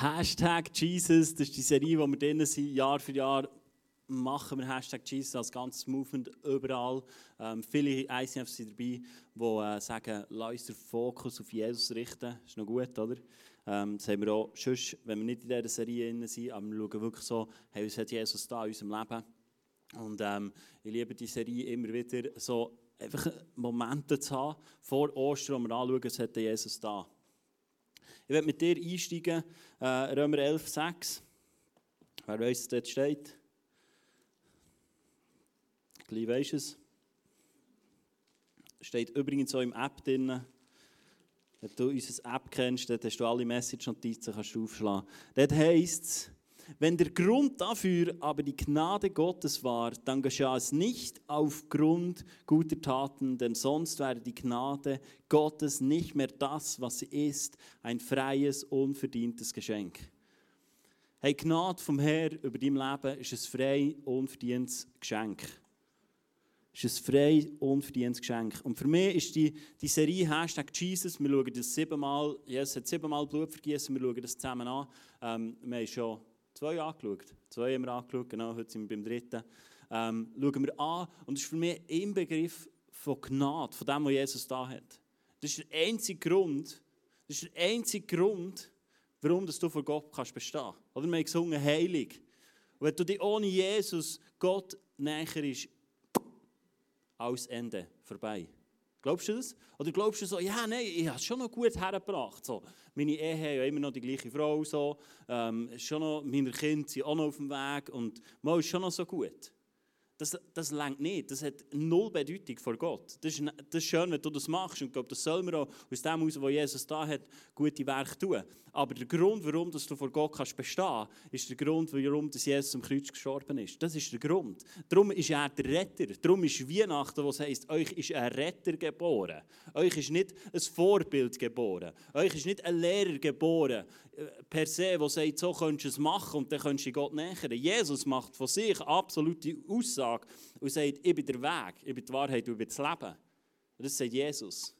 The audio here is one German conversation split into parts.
Hashtag Jesus, das ist die Serie, wo wir drin sind, Jahr für Jahr machen wir Hashtag Jesus als ganzes Movement überall. Ähm, viele ICFs sind dabei, die äh, sagen, lass uns den Fokus auf Jesus richten. Das ist noch gut, oder? Ähm, das haben wir auch sonst, wenn wir nicht in dieser Serie sind, aber wir schauen wirklich so, hey, was hat Jesus da in unserem Leben? Und ähm, ich liebe die Serie immer wieder, so einfach Momente zu haben, vor Ostern, wo wir anschauen, was hat Jesus da. Ich werde mit dir einsteigen, äh, Römer 11, 6. Wer weiß, was dort steht? Gleich weisst es. Steht übrigens auch im App drin. Wenn du unsere App kennst, dann hast du alle Message-Notizen, du aufschlagen. Dort heisst es, wenn der Grund dafür aber die Gnade Gottes war, dann geschah es nicht aufgrund guter Taten, denn sonst wäre die Gnade Gottes nicht mehr das, was sie ist, ein freies, unverdientes Geschenk. Hey, Gnade vom Herr über dein Leben ist ein frei, unverdientes Geschenk. Es ist ein frei, unverdientes Geschenk. Und für mich ist die, die Serie Hashtag Jesus, wir schauen das siebenmal, Jesus hat siebenmal Blut vergießen, wir schauen das zusammen an. Ähm, wir haben schon zwei angeschaut. Zwei haben wir angeschaut, genau, heute sind wir beim dritten. Ähm, schauen wir an und das ist für mich ein Begriff von Gnade, von dem, was Jesus da hat. Das ist der einzige Grund, das ist der einzige Grund, warum du vor Gott kannst bestehen. Oder wir haben gesungen, heilig. Und wenn du dich ohne Jesus Gott näher ist, alles Ende, vorbei. Glaubst du das? Oder glaubst du so, ja, nein, ich habe es schon noch gut hergebracht. So, meine Ehe ja immer noch die gleiche Frau. So, ähm, schon noch, meine Kinder sind auch noch auf dem Weg und mal ist schon noch so gut. Das, das längt nicht. Das hat null Bedeutung vor Gott. Das ist, das ist schön, wenn du das machst. Und ich glaube, das soll man auch aus dem heraus, was Jesus da hat, gute Werke tun. Aber der Grund, warum du vor Gott kannst bestehen kannst, ist der Grund, warum Jesus am Kreuz gestorben ist. Das ist der Grund. Darum ist er der Retter. Darum ist Weihnachten, was heißt, euch ist ein Retter geboren. Euch ist nicht ein Vorbild geboren. Euch ist nicht ein Lehrer geboren, per se, der sagt, so könntest du es machen und dann könntest du Gott nähern. Jesus macht von sich absolute Aussage und sagt, ich bin der Weg, ich bin die Wahrheit und ich bin das Leben. Das sagt Jesus.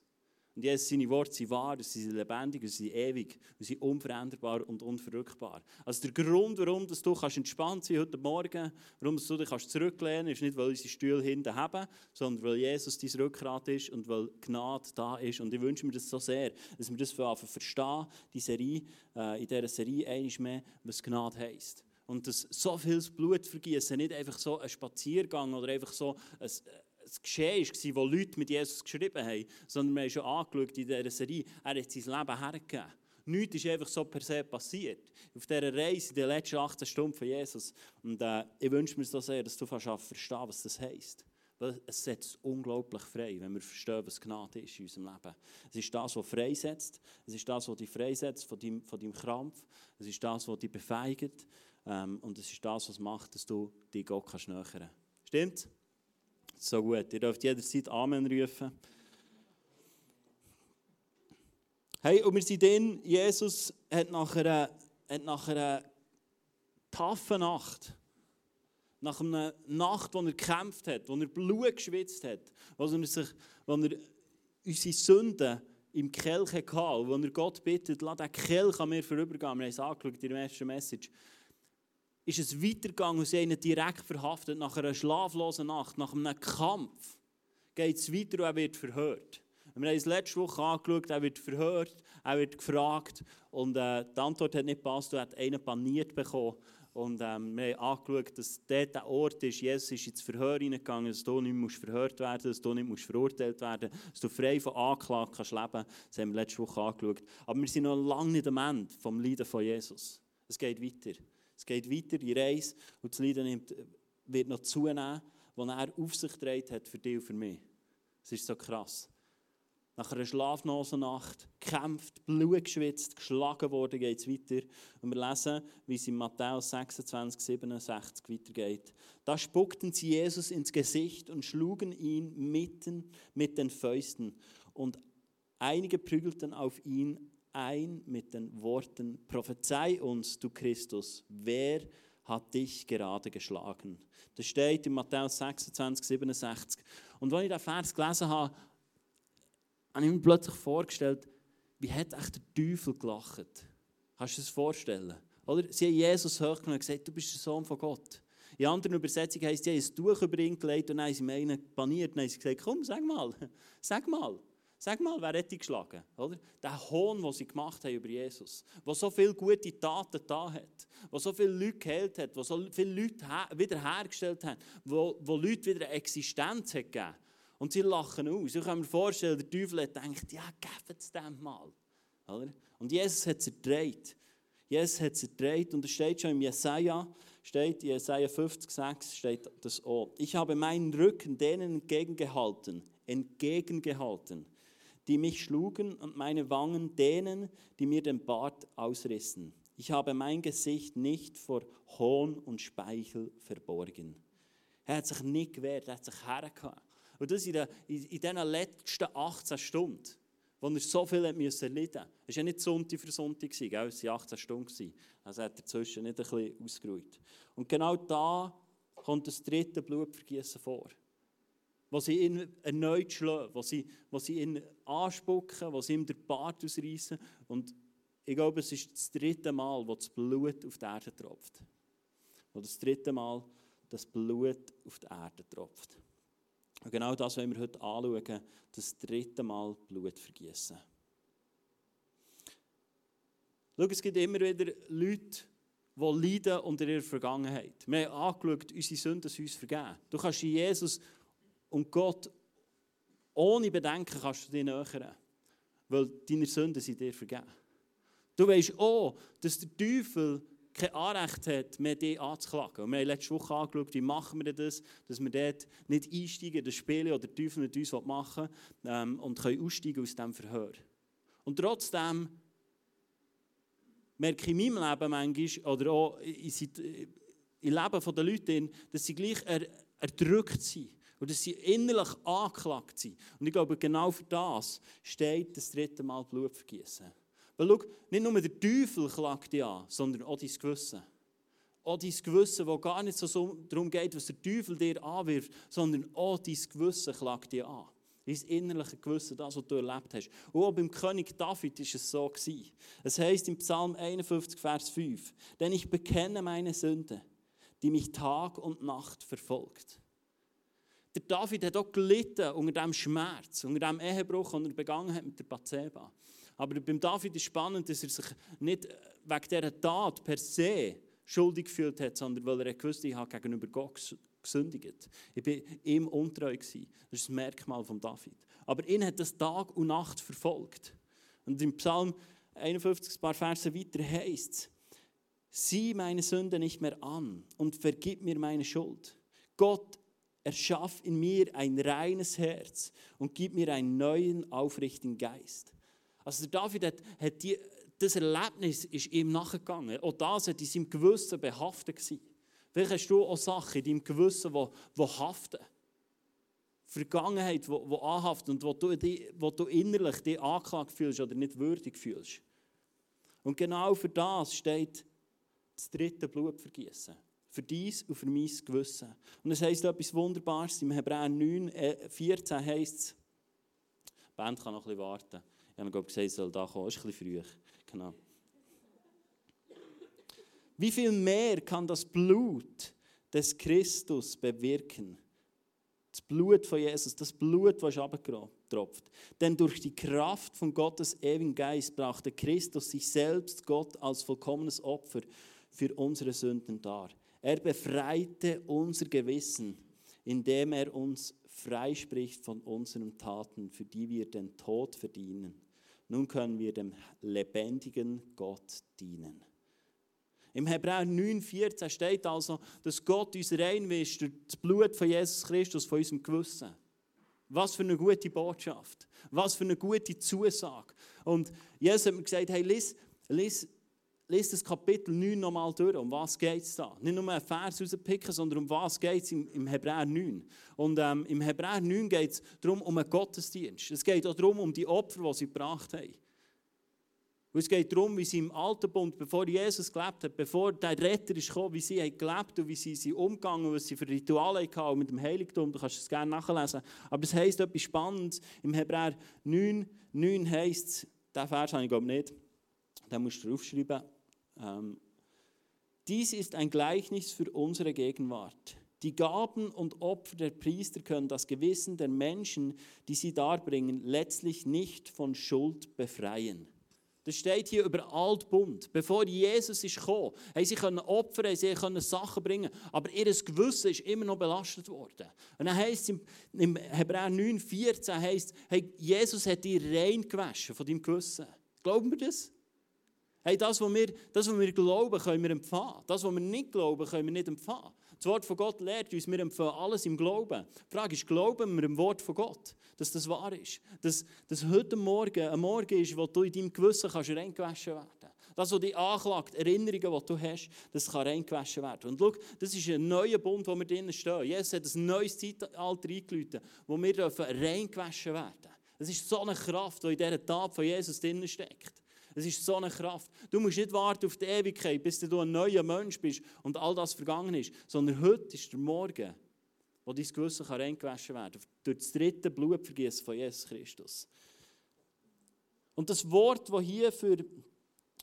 Und Jesus, seine Worte sind wahr, sie sind lebendig, sie sind ewig, sie sind unveränderbar und unverrückbar. Also der Grund, warum du kannst entspannt sein heute Morgen, warum du dich kannst zurücklehnen kannst, ist nicht, weil unsere Stühle hinten haben, sondern weil Jesus dein Rückgrat ist und weil Gnade da ist. Und ich wünsche mir das so sehr, dass wir das verstehen, die Serie, äh, in dieser Serie einmal mehr, was Gnade heisst. Und dass so viel Blut vergießen nicht einfach so ein Spaziergang oder einfach so ein ein Geschehen war, wo Leute mit Jesus geschrieben haben, sondern wir haben schon angeschaut in dieser Serie, er hat sein Leben hergegeben. Nichts ist einfach so per se passiert. Auf dieser Reise, in den letzten 18 Stunden von Jesus. Und äh, ich wünsche mir so sehr, dass du verstehst, was das heisst. Weil es setzt unglaublich frei, wenn wir verstehen, was Gnade ist in unserem Leben. Es ist das, was freisetzt. Es ist das, was dich freisetzt von deinem, von deinem Krampf. Es ist das, was dich befeigt. Ähm, und es ist das, was macht, dass du dich Gott kannst nähern kannst. Stimmt? So gut. Ihr dürft jederzeit Amen rufen. Hey, und wir sind dann, Jesus hat nach einer, hat nach einer taffen Nacht, nach einer Nacht, wo er gekämpft hat, wo er Blut geschwitzt hat, wo er, sich, wo er unsere Sünden im Kelch hatte, wo er Gott bittet, lass den Kelch an mir vorübergehen. Wir haben es angeschaut in der ersten Message ist es weitergegangen und sie haben ihn direkt verhaftet. Nach einer schlaflosen Nacht, nach einem Kampf, geht es weiter und er wird verhört. Wir haben es letzte Woche angeschaut, er wird verhört, er wird gefragt und äh, die Antwort hat nicht gepasst, er hat einen paniert bekommen. Und ähm, wir haben angeschaut, dass dort der Ort ist, Jesus ist ins Verhör hineingegangen, dass du nicht musst verhört werden dass du nicht musst verurteilt werden dass du frei von Anklage kannst leben kannst. Das haben wir letzte Woche angeschaut. Aber wir sind noch lange nicht am Ende vom Leiden von Jesus. Es geht weiter. Es geht weiter, die Reise, und das Leiden nimmt, wird noch zunehmen, was er auf sich gedreht hat für dich und für mich. Es ist so krass. nach einer schlaflosen Nacht, gekämpft, Blut geschwitzt, geschlagen worden, geht es weiter. Und wir lesen, wie es in Matthäus 26, 67 weitergeht. Da spuckten sie Jesus ins Gesicht und schlugen ihn mitten mit den Fäusten. Und einige prügelten auf ihn ein mit den Worten, prophezei uns, du Christus, wer hat dich gerade geschlagen? Das steht in Matthäus 26, 67. Und als ich diesen Vers gelesen habe, habe ich mir plötzlich vorgestellt, wie hat echt der Teufel gelacht? Kannst du dir das vorstellen? Oder? Sie haben Jesus hochgenommen und gesagt, du bist der Sohn von Gott. In anderen Übersetzungen heisst, sie haben ein Tuch über ihn gelegt und dann haben sie ihm paniert und haben gesagt, komm, sag mal, sag mal. Sag mal, wer dich geschlagen? Oder? Der Hohn, den sie gemacht haben über Jesus, der so viele gute Taten da hat, der so viele Leute geheilt hat, der so viele Leute wiederhergestellt hat, wo, wo Leute wieder eine Existenz hat gegeben. Und sie lachen aus. Ich kann mir vorstellen, der Teufel hat gedacht, ja, gebt es dem mal. Oder? Und Jesus hat es erdreht. Jesus hat es erdreht und es steht schon im Jesaja, steht in Jesaja 50, 6 steht das auch. Ich habe meinen Rücken denen entgegengehalten, entgegengehalten die mich schlugen, und meine Wangen denen, die mir den Bart ausrissen. Ich habe mein Gesicht nicht vor Hohn und Speichel verborgen. Er hat sich nicht gewehrt, er hat sich hergehauen. Und das in, diesen letzten 18 Stunden, wo er so viel musste erleiden musste. Es war ja nicht Sonntag für Sonntag, es waren 18 Stunden. Also hat er dazwischen nicht ein bisschen ausgeruht. Und genau da kommt das dritte Blutvergießen vor wo sie ihn erneut schlagen, wo sie, wo sie ihn anspucken, sie ihm den Bart ausreißen. Und ich glaube, es ist das dritte Mal, wo das Blut auf die Erde tropft. Wo das dritte Mal das Blut auf die Erde tropft. Und genau das wollen wir heute anschauen, das dritte Mal Blut vergießen. Schau, es gibt immer wieder Leute, die leiden unter ihrer Vergangenheit. Wir haben angeschaut, unsere Sünden sind uns vergeben. Du kannst Jesus und Gott, ohne Bedenken kannst du dich nähern, weil deine Sünden sind dir vergeben. Du weißt auch, dass der Teufel kein Anrecht hat, mehr dich anzuklagen. Und wir haben letzte Woche angeschaut, wie machen wir das, dass wir dort nicht einsteigen, das Spiel oder der Teufel mit uns machen ähm, und können aussteigen aus diesem Verhör. Und trotzdem merke ich in meinem Leben manchmal, oder auch im Leben der Leute, dass sie gleich erdrückt sind. Und dass sie innerlich angeklagt sind. Und ich glaube, genau für das steht das dritte Mal Blut vergießen. Weil schau, nicht nur der Teufel klagt dich an, sondern auch dein Gewissen. Auch dein Gewissen, wo gar nicht so darum geht, was der Teufel dir anwirft, sondern auch dein Gewissen klagt dich an. Dein innerliche Gewissen, das, was du erlebt hast. Und auch beim König David war es so. Es heißt im Psalm 51, Vers 5, denn ich bekenne meine Sünde, die mich Tag und Nacht verfolgt. Der David hat auch gelitten unter dem Schmerz, unter dem Ehebruch, den er begangen hat mit der Bathseba. Aber beim David ist spannend, dass er sich nicht wegen dieser Tat per se schuldig gefühlt hat, sondern weil er gewusst ich habe gegenüber Gott gesündigt. Ich war ihm untreu. Gewesen. Das ist das Merkmal von David. Aber ihn hat das Tag und Nacht verfolgt. Und im Psalm 51, ein paar Verse weiter heißt es, sieh meine Sünde nicht mehr an und vergib mir meine Schuld. Gott Erschaff in mir ein reines Herz und gib mir einen neuen, aufrichtigen Geist. Also der David hat, hat die, das Erlebnis ist ihm nachgegangen. Auch das hat in seinem Gewissen behaftet gewesen. Vielleicht hast du auch Sachen in deinem Gewissen, die, die haften. Vergangenheit, die, die anhaften und wo du, die, wo du innerlich dich angeklagt fühlst oder nicht würdig fühlst. Und genau für das steht das dritte Blut vergießen. Für dies und für mein Gewissen. Und es heisst etwas Wunderbares. Im Hebräer 9, äh, 14 heisst es, die Band kann noch ein bisschen warten. Ich habe gesagt, es soll da kommen. Ist ein bisschen früh. Genau. Wie viel mehr kann das Blut des Christus bewirken? Das Blut von Jesus, das Blut, das abgetropft. Denn durch die Kraft von Gottes ewigen Geist brachte Christus sich selbst Gott als vollkommenes Opfer für unsere Sünden dar. Er befreite unser Gewissen, indem er uns freispricht von unseren Taten, für die wir den Tod verdienen. Nun können wir dem lebendigen Gott dienen. Im Hebräer 9,14 steht also, dass Gott uns reinwischt durch das Blut von Jesus Christus, von unserem Gewissen. Was für eine gute Botschaft. Was für eine gute Zusage. Und Jesus hat mir gesagt, hey, lies, lies, lies das Kapitel 9 nochmal durch. Um was geht es da? Nicht nur einen Vers rauspicken, sondern um was geht es im, im Hebräer 9. Und ähm, im Hebräer 9 geht es darum, um einen Gottesdienst. Es geht auch darum, um die Opfer, die sie gebracht haben. Und es geht darum, wie sie im Alten Bund, bevor Jesus gelebt hat, bevor der Retter ist gekommen, wie sie gelebt haben und wie sie, sie umgegangen was sie für Rituale hatten mit dem Heiligtum. Du kannst es gerne nachlesen. Aber es heisst etwas Spannendes. Im Hebräer 9, 9 heisst es, diesen Vers habe ich glaube nicht, den musst du draufschreiben. Ähm, dies ist ein Gleichnis für unsere Gegenwart. Die Gaben und Opfer der Priester können das Gewissen der Menschen, die sie darbringen, letztlich nicht von Schuld befreien. Das steht hier über Altbund. Bevor Jesus ist gekommen, sie können opfern, sie können Sachen bringen, aber ihr Gewissen ist immer noch belastet worden. Und dann heißt es im Hebräer 9, 14, heißt, hey, Jesus hat dich rein gewaschen von deinem Gewissen. Glauben wir das? Hey, das, was wir, das, was wir glauben, können wir empfangen. Das, was wir nicht glauben, können wir nicht empfangen. Das Wort von Gott lehrt uns, wir empfangen alles im Glauben. Die Frage ist, glauben wir im Wort von Gott, dass das wahr ist? Dass, dass heute Morgen ein Morgen ist, wo du in deinem Gewissen kannst reingewaschen werden kannst. Das, was dich anklagt, Erinnerungen, die du hast, das kann reingewaschen werden. Und schau, das ist ein neuer Bund, wo wir drinnen stehen. Jesus hat ein neues Zeitalter eingeläutet, wo wir reingewaschen werden dürfen. Das ist so eine Kraft, die in dieser Tat von Jesus drinnen steckt. Es ist so eine Kraft. Du musst nicht warten auf die Ewigkeit, bis du ein neuer Mensch bist und all das vergangen ist, sondern heute ist der Morgen, wo dein Gewissen reingewaschen werden kann, durch das dritte Blutvergießen von Jesus Christus. Und das Wort, das hier für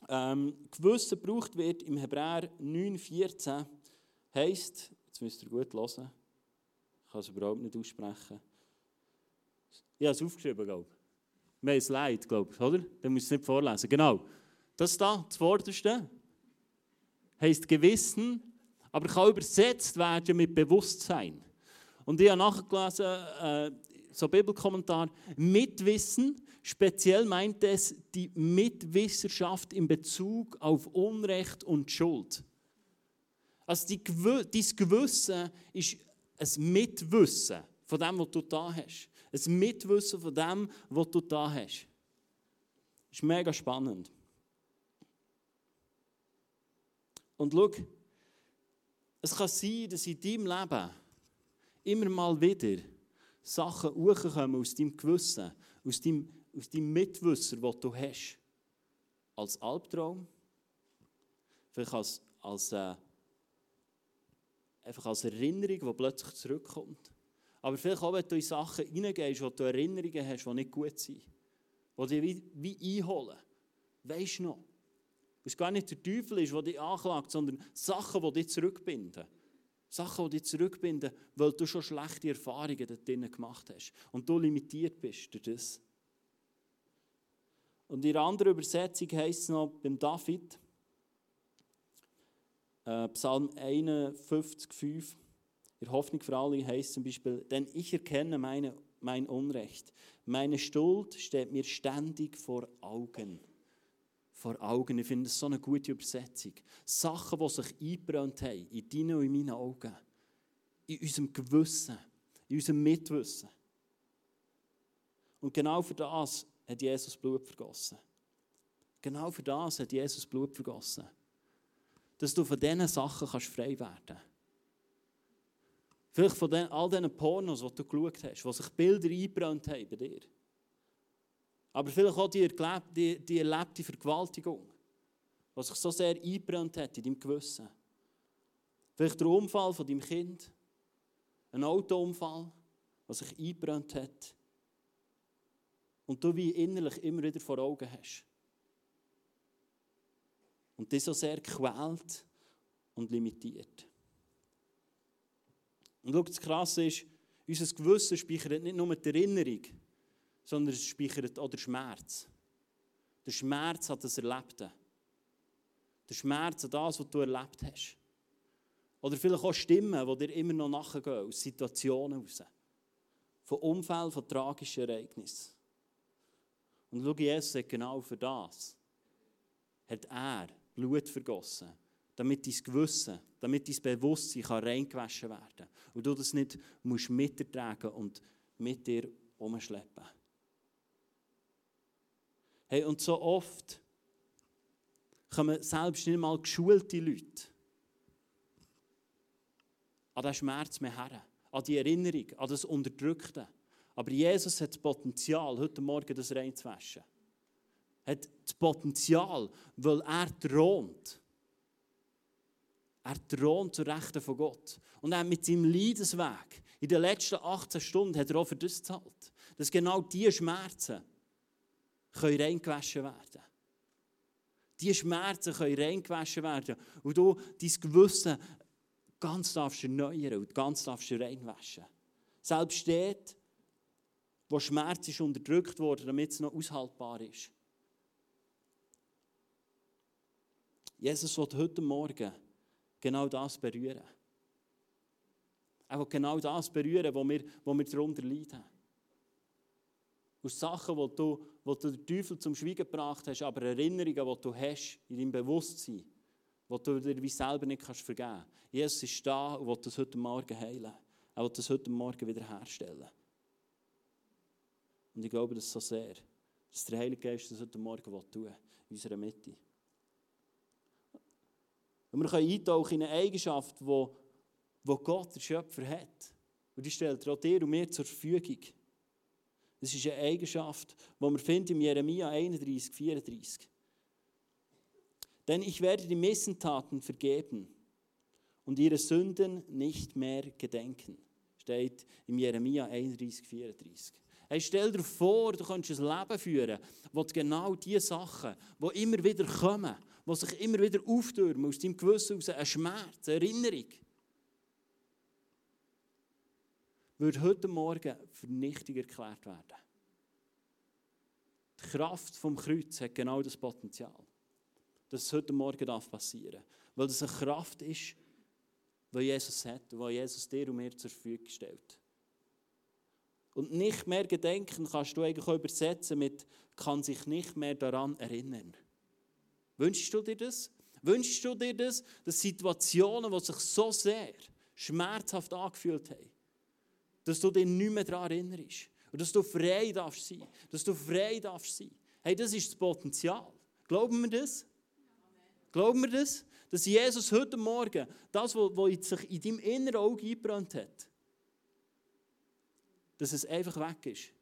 ähm, Gewissen gebraucht wird, im Hebräer 9,14, heisst, jetzt müsst ihr gut hören, ich kann es überhaupt nicht aussprechen. Ich habe es aufgeschrieben, glaube ich. Wir haben Leid, glaube ich, oder? Dann muss ich es nicht vorlesen. Genau. Das da, das Vorderste, heisst Gewissen, aber kann übersetzt werden mit Bewusstsein. Und ich habe nachgelesen, äh, so Bibelkommentar, Mitwissen, speziell meint es die Mitwisserschaft in Bezug auf Unrecht und Schuld. Also die, dein Gewissen ist ein Mitwissen von dem, was du da hast. Ein Mitwissen von dem, was du da hast. Das ist mega spannend. Und schau, es kann sein, dass in deinem Leben immer mal wieder Sachen hochkommen aus deinem Gewissen, aus deinem, aus deinem Mitwisser, das du hast. Als Albtraum, vielleicht als, als, äh, einfach als Erinnerung, die plötzlich zurückkommt. Aber vielleicht auch, wenn du in Sachen hineingehst, wo du Erinnerungen hast, die nicht gut sind. Die dich wie, wie einholen. Weisst du noch? Weil es gar nicht der Teufel ist, der dich anklagt, sondern Sachen, die dich zurückbinden. Sachen, die dich zurückbinden, weil du schon schlechte Erfahrungen dort drinnen gemacht hast. Und du limitiert bist durch das. Und in einer anderen Übersetzung heißt es noch beim David, äh, Psalm 51, 5, in Hoffnung für alle heißt zum Beispiel, denn ich erkenne meine, mein Unrecht. Meine Schuld steht mir ständig vor Augen. Vor Augen. Ich finde das so eine gute Übersetzung. Sachen, die sich eingebrannt haben, in deinen und in meinen Augen. In unserem Gewissen, in unserem Mitwissen. Und genau für das hat Jesus Blut vergossen. Genau für das hat Jesus Blut vergossen. Dass du von diesen Sachen kannst frei werden kannst. Vielleicht von den, all diesen Pornos, die du geschaut hast, wo sich Bilder eingebrannt haben bei dir. Aber vielleicht auch die, erlebte, die, die erlebte Vergewaltigung, die sich so sehr eingebrannt hat in deinem Gewissen. Vielleicht der Unfall von deinem Kind, ein Autounfall, der sich eingebrannt hat. Und du wie innerlich immer wieder vor Augen hast. Und dich so sehr quält und limitiert. Und schau, das Krasse ist, unser Gewissen speichert nicht nur die Erinnerung, sondern es speichert auch den Schmerz. Der Schmerz hat das Erlebte. Der Schmerz an das, was du erlebt hast. Oder vielleicht auch Stimmen, die dir immer noch nachgehen, aus Situationen heraus. Von Umfällen, von tragischen Ereignissen. Und schau, Jesus hat genau für das, hat er Blut vergossen damit dein Gewissen, damit dein Bewusstsein kann reingewaschen werden kann. Und du das nicht musst mittragen und mit dir umschleppen. Hey, und so oft kommen selbst nicht mal geschulte Leute an den Schmerz mehr her, an die Erinnerung, an das Unterdrückte. Aber Jesus hat das Potenzial, heute Morgen das reinzuwaschen. Hat das Potenzial, weil er thront. Er thront zur Rechten von Gott. Und er mit seinem Leidensweg in den letzten 18 Stunden hat er auch für das gezahlt. Dass genau diese Schmerzen können reingewaschen werden. Diese Schmerzen können reingewaschen werden. Und du dein Gewissen ganz darfst erneuern und ganz darfst reinwaschen. Selbst dort, wo Schmerz ist unterdrückt wurde, damit es noch aushaltbar ist. Jesus wird heute Morgen genau das berühren. Er will genau das berühren, wo wir, wo wir darunter leiden. Aus Sachen, wo du, wo du den Teufel zum Schweigen gebracht hast, aber Erinnerungen, die du hast in deinem Bewusstsein, die du dir wie selber nicht kannst vergeben kannst. Jesus ist da und will das heute Morgen heilen. Er will das heute Morgen wieder herstellen. Und ich glaube das so sehr, dass der Heilige Geist das heute Morgen will tun in unserer Mitte. Und wir können eintauchen in eine Eigenschaft, die wo Gott, der Schöpfer, hat. Und die stellt er auch dir und mir zur Verfügung. Das ist eine Eigenschaft, die wir finden im Jeremia 31, 34. Denn ich werde die Missentaten vergeben und ihre Sünden nicht mehr gedenken. Steht im Jeremia 31, 34. Hey, stell dir vor, du könntest ein Leben führen, wo genau diese Sachen, die immer wieder kommen, die sich immer wieder auftürmen aus deinem Gewissen aus ein Schmerz, eine Erinnerung, würde heute Morgen vernichtig erklärt werden. Die Kraft vom Kreuz hat genau das Potenzial, dass es heute Morgen passieren darf. Weil das eine Kraft ist, die Jesus hat und die Jesus dir und mir zur Verfügung stellt. Und nicht mehr gedenken kannst du eigentlich übersetzen mit kann sich nicht mehr daran erinnern. Wünschst du dir das? Wünschst du dir das, dass Situationen, die sich so sehr schmerzhaft angefühlt haben, dass du dich nicht mehr daran erinnerst und dass du frei darfst sein, dass du frei darfst sein. Hey, das ist das Potenzial. Glauben wir das? Glauben wir das? Dass Jesus heute Morgen das, was sich in deinem inneren Auge eingebrannt hat, dass es einfach weg ist.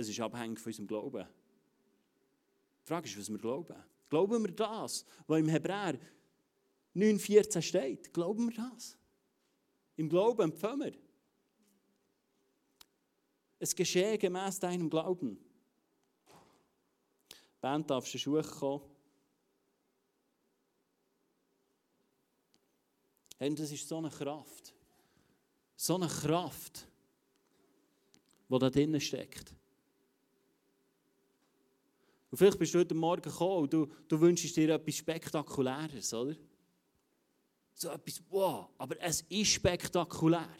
Es ist abhängig von unserem Glauben. Die Frage ist, was wir glauben. Glauben wir das, was im Hebräer 9,14 steht? Glauben wir das? Im Glauben empfangen wir. Es geschehe gemäß deinem Glauben. Band darf schon Schuhe kommen. Und das ist so eine Kraft. So eine Kraft, die da drinnen steckt. Und vielleicht bist du heute Morgen gekommen und du, du wünschst dir etwas Spektakuläres, oder? So etwas, wow, aber es ist spektakulär.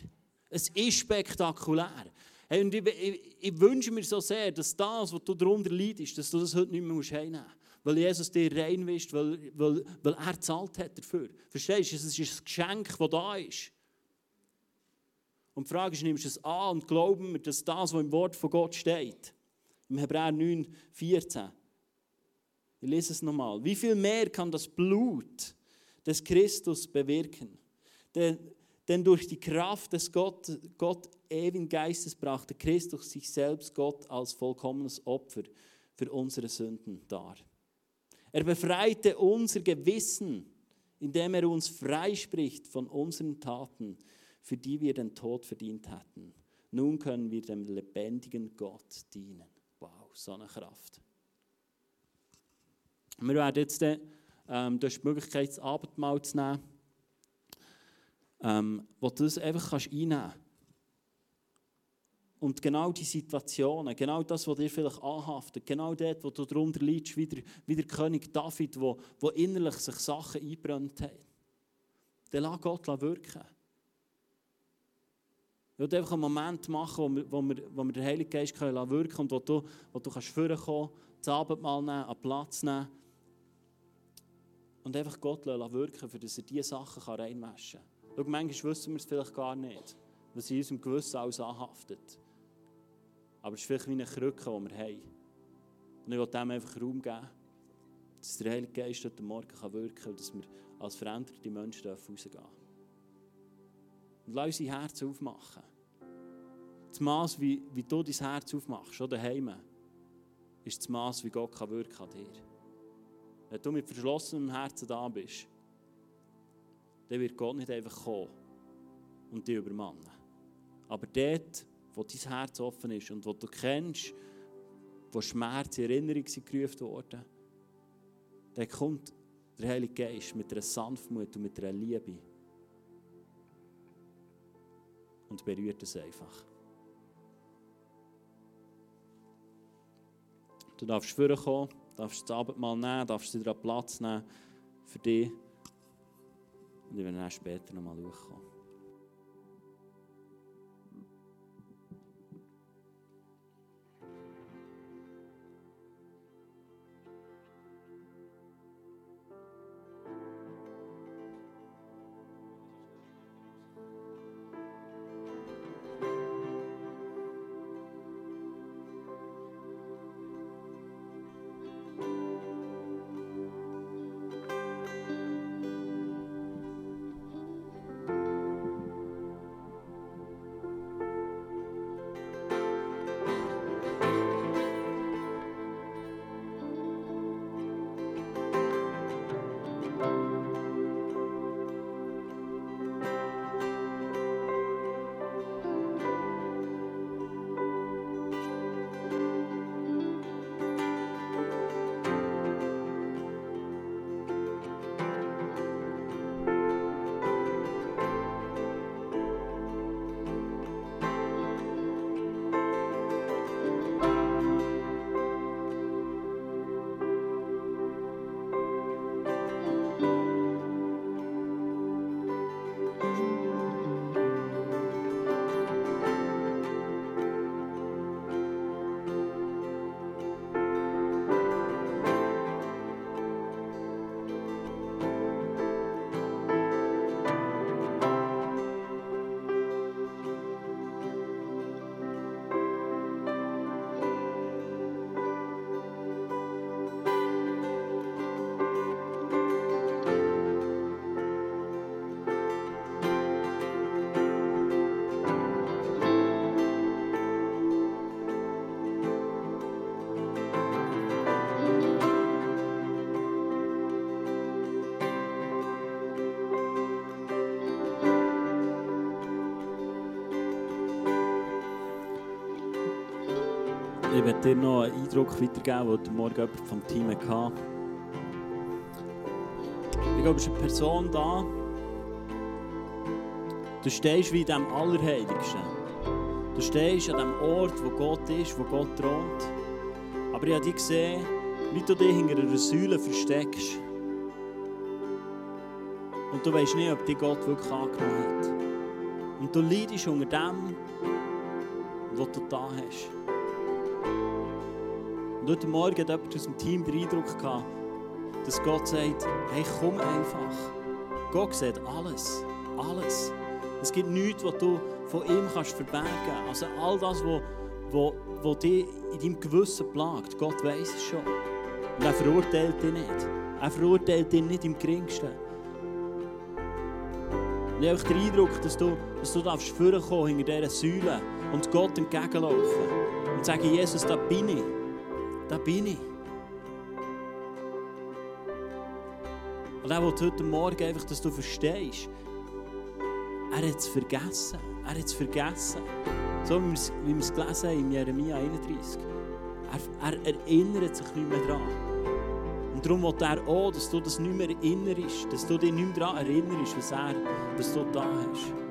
Es ist spektakulär. Hey, und ich, ich, ich, wünsche mir so sehr, dass das, was du darunter leidest, dass du das heute nicht mehr heimnehmen musst weil Jesus dir reinwischt, weil, weil, weil er zahlt hat dafür. Verstehst du? Es ist ein Geschenk, das da ist. Und die Frage ist, nimmst du es an und glauben wir, dass das, was im Wort von Gott steht, im Hebräer 9, 14, ich lese es nochmal, wie viel mehr kann das Blut des Christus bewirken? Denn, denn durch die Kraft des Gott, Gott ewigen Geistes brachte Christus sich selbst Gott als vollkommenes Opfer für unsere Sünden dar. Er befreite unser Gewissen, indem er uns freispricht von unseren Taten, für die wir den Tod verdient hatten. Nun können wir dem lebendigen Gott dienen. Wow, so eine Kraft. Wir werden jetzt, ähm, du hast die Möglichkeit, das Abendmahl zu nehmen, ähm, wo du das einfach kannst einnehmen kannst. Und genau die Situationen, genau das, was dir vielleicht anhaftet, genau dort, wo du darunter leidest, wie der, wie der König David, wo, wo innerlich sich Sachen eingebrannt haben, dann lass Gott wirken. Ich will einfach einen Moment machen, wo wir, wo wir, den Heiligen Geist können wirken können und wo du, wo du kannst vorkommen, das Abendmahl nehmen, einen Platz nehmen und einfach Gott wirken, für dass er diese Sachen reinwaschen kann. Schau, manchmal wissen wir es vielleicht gar nicht, was in unserem Gewissen alles anhaftet. Aber es ist vielleicht wie eine Krücke, die wir haben. Und ich will dem einfach Raum geben, dass der Heilige Geist heute Morgen kann wirken kann und dass wir als veränderte Menschen rausgehen dürfen. Und lass unser Herz aufmachen. Das Maß, wie, wie du dein Herz aufmachst, schon daheim, ist das Maß, wie Gott kann wirken an dir. Wenn du mit verschlossenem Herzen da bist, dann wird Gott nicht einfach kommen und dich übermannen. Aber dort, wo dein Herz offen ist und wo du kennst, wo Schmerz in Erinnerung gerufen worden, dann kommt der Heilige Geist mit einer Sanftmut und mit einer Liebe und berührt es einfach. Du darfst vorkommen, darfst das Abendmahl nehmen, darfst wieder Platz nehmen für dich. Und ich werde dann später nochmal durchkommen. Ich werde dir noch einen Eindruck weitergeben, den heute Morgen jemand vom Team hatte. Ich glaube, es ist eine Person da. Du stehst wie in dem Allerheiligsten. Du stehst an dem Ort, wo Gott ist, wo Gott thront. Aber ich habe dich gesehen, wie du dich hinter einer Säule versteckst. Und du weißt nicht, ob dich Gott wirklich angenommen hat. Und du leidest unter dem, was du da hast. Und heute Morgen hat jemand aus dem Team den Eindruck gehabt, dass Gott sagt, hey, komm einfach. Gott sieht alles, alles. Es gibt nichts, was du von ihm kannst verbergen kannst. Also all das, was wo, wo dich in deinem Gewissen plagt, Gott weiß es schon. Und er verurteilt dich nicht. Er verurteilt dich nicht im geringsten. Und ich habe den Eindruck, dass du, dass du darfst hinter dieser Säule und Gott entgegenlaufen und sagen, Jesus, da bin ich. Da bin ich. Und er will heute Morgen einfach, dass du verstehst, er hat es vergessen. Er hat es vergessen. So wie wir es gelesen haben in Jeremia 31. Er, er, erinnert sich nicht mehr daran. Und darum will er auch, dass du das nicht mehr erinnerst, dass du dich nicht mehr daran erinnerst, was, er, was du da hast.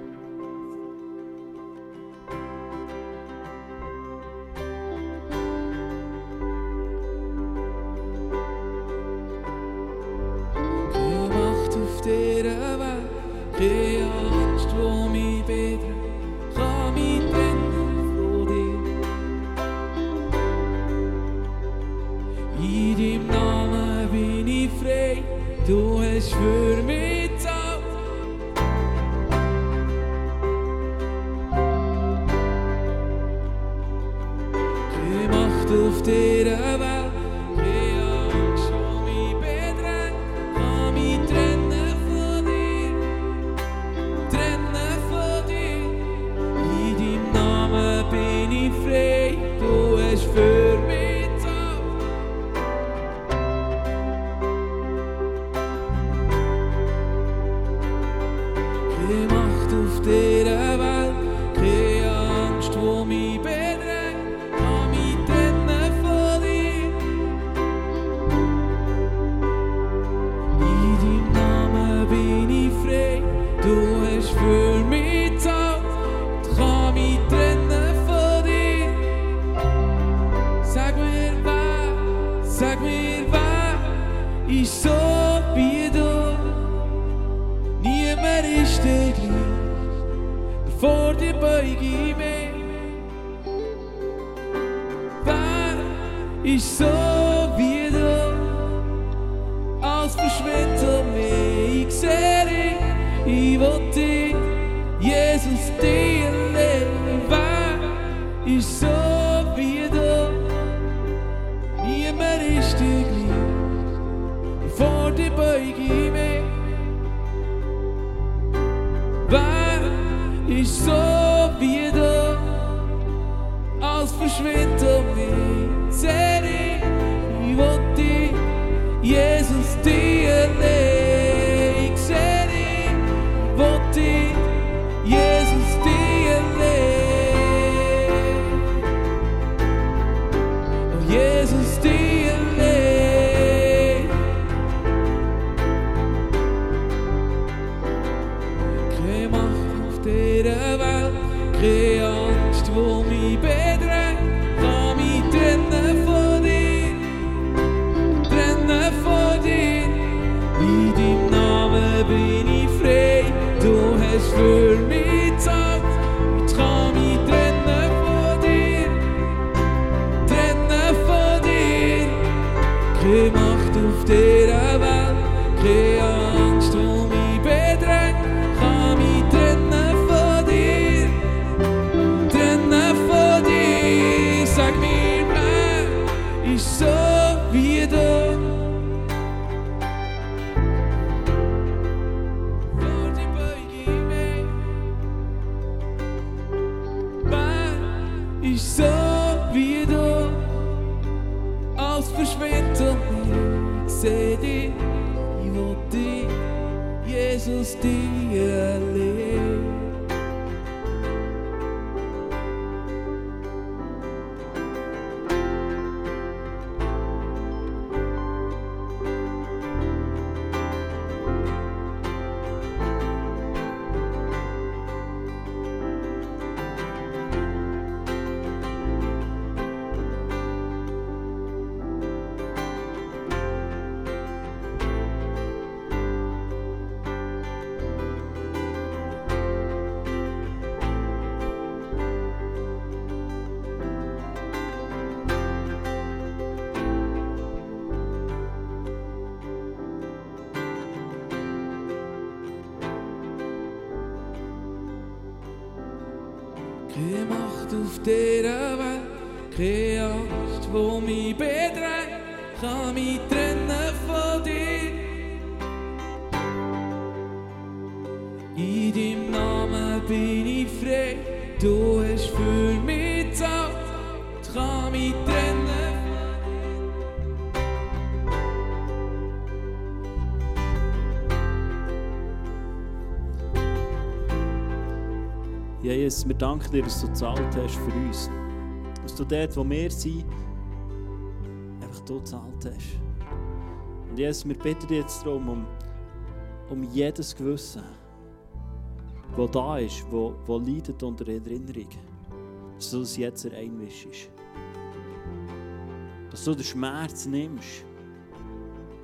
Als verschwindet um mich, so Keine Macht auf dieser Welt, keine Angst, wo mich bedrängt, kann mich trennen von dir. In deinem Namen bin ich frei, du hast für mich Jesus, wir danken dir, dass du gezahlt hast für uns. Dass du dort, wo wir sind, einfach du gezahlt hast. Und Jesus, wir bitten dich jetzt darum, um, um jedes Gewissen, das da ist, wo, wo leidet unter Erinnerung, dass du das jetzt reinwischst. Dass du den Schmerz nimmst,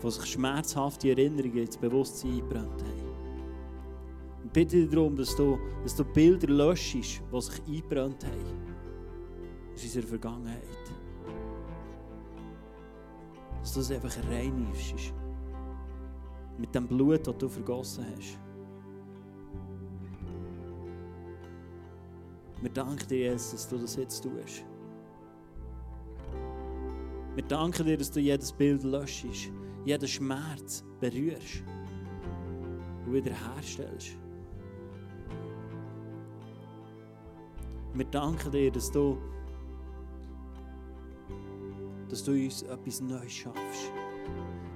wo sich schmerzhafte Erinnerungen ins Bewusstsein eingebrannt haben. Bitte dich darum, dass du, dass du Bilder löschst, die sich eingebrannt haben. Aus unserer Vergangenheit. Dass du es einfach reinigst. Mit dem Blut, das du vergossen hast. Wir danken dir, Jesus, dass du das jetzt tust. Wir danken dir, dass du jedes Bild löschst, jeden Schmerz berührst und wiederherstellst. Wir danken dir, dass du, dass du uns etwas Neues schaffst.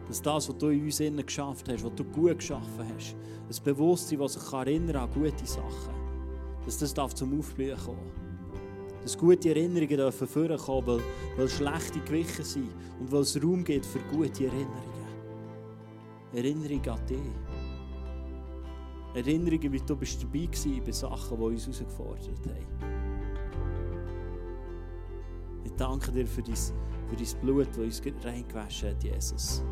Dass das, was du in uns innen geschafft hast, was du gut geschaffen hast, ein Bewusstsein, das sich erinnern an gute Sachen, dass das darf zum Aufblühen kommen. Dass gute Erinnerungen dürfen vorkommen, weil, weil schlechte gewichen sind und weil es Raum gibt für gute Erinnerungen. Erinnerung an dich. Erinnerungen, wie du bist dabei warst bei Sachen, die uns herausgefordert haben. Ich danke dir für dein, für dein Blut, das uns reingewaschen hat, Jesus.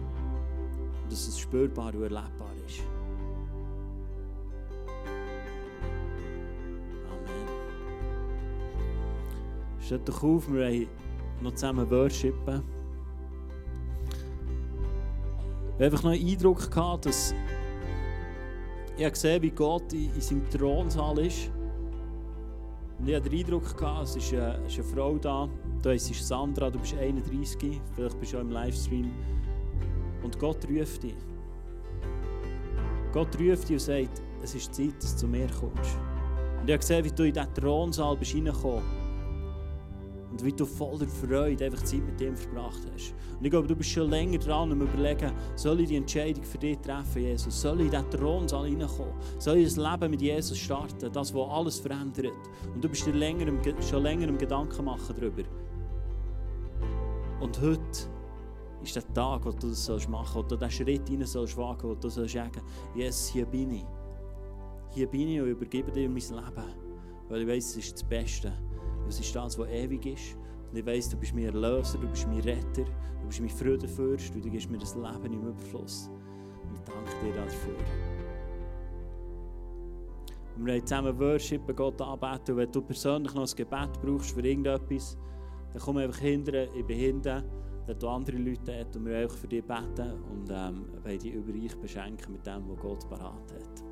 Und dass es spürbar und erlebbar ist. Amen. Steht doch auf, wir haben noch zusammen worshipen. Ich habe einfach noch einen Eindruck gehabt, dass ich habe gesehen, wie Gott in, in seinem Thronsaal ist. Und ich hatte den Eindruck, gehabt, es ist eine, ist eine Frau da. Da ist Sandra, du bist 31, vielleicht bist du auch im Livestream. Und Gott ruft dich. Gott ruft dich und sagt, es ist Zeit, dass du zu mir kommst. Und ich habe gesehen, wie du in diesen Thronsaal bist reingekommen und wie du voller Freude einfach Zeit mit ihm verbracht hast. Und ich glaube, du bist schon länger dran und überlegen, soll ich die Entscheidung für dich treffen, Jesus? Soll ich in diesen Thronsaal reinkommen? Soll ich das Leben mit Jesus starten, das, was alles verändert? Und du bist dir länger, schon länger im Gedanken machen darüber. Und heute ist der Tag, wo du das machen sollst, wo du diesen Schritt rein sollst wagen, wo du sollst sagen, Jesus, hier bin ich. Hier bin ich und übergebe dir mein Leben. Weil ich weiß, es ist das Beste. Es ist das, was ewig ist. Und ich weiss, du bist mein Erlöser, du bist mein Retter, du bist mein Freudenfürst und du gibst mir das Leben im Überfluss. Und ich danke dir dafür. Wir haben zusammen Worship, Gott anbeten. Und wenn du persönlich noch ein Gebet brauchst für irgendetwas, dann komm einfach hinterher, ich bin hinten, dann du andere Leute dort und wir wollen für dich beten und ähm, dich über dich beschenken mit dem, was Gott parat hat.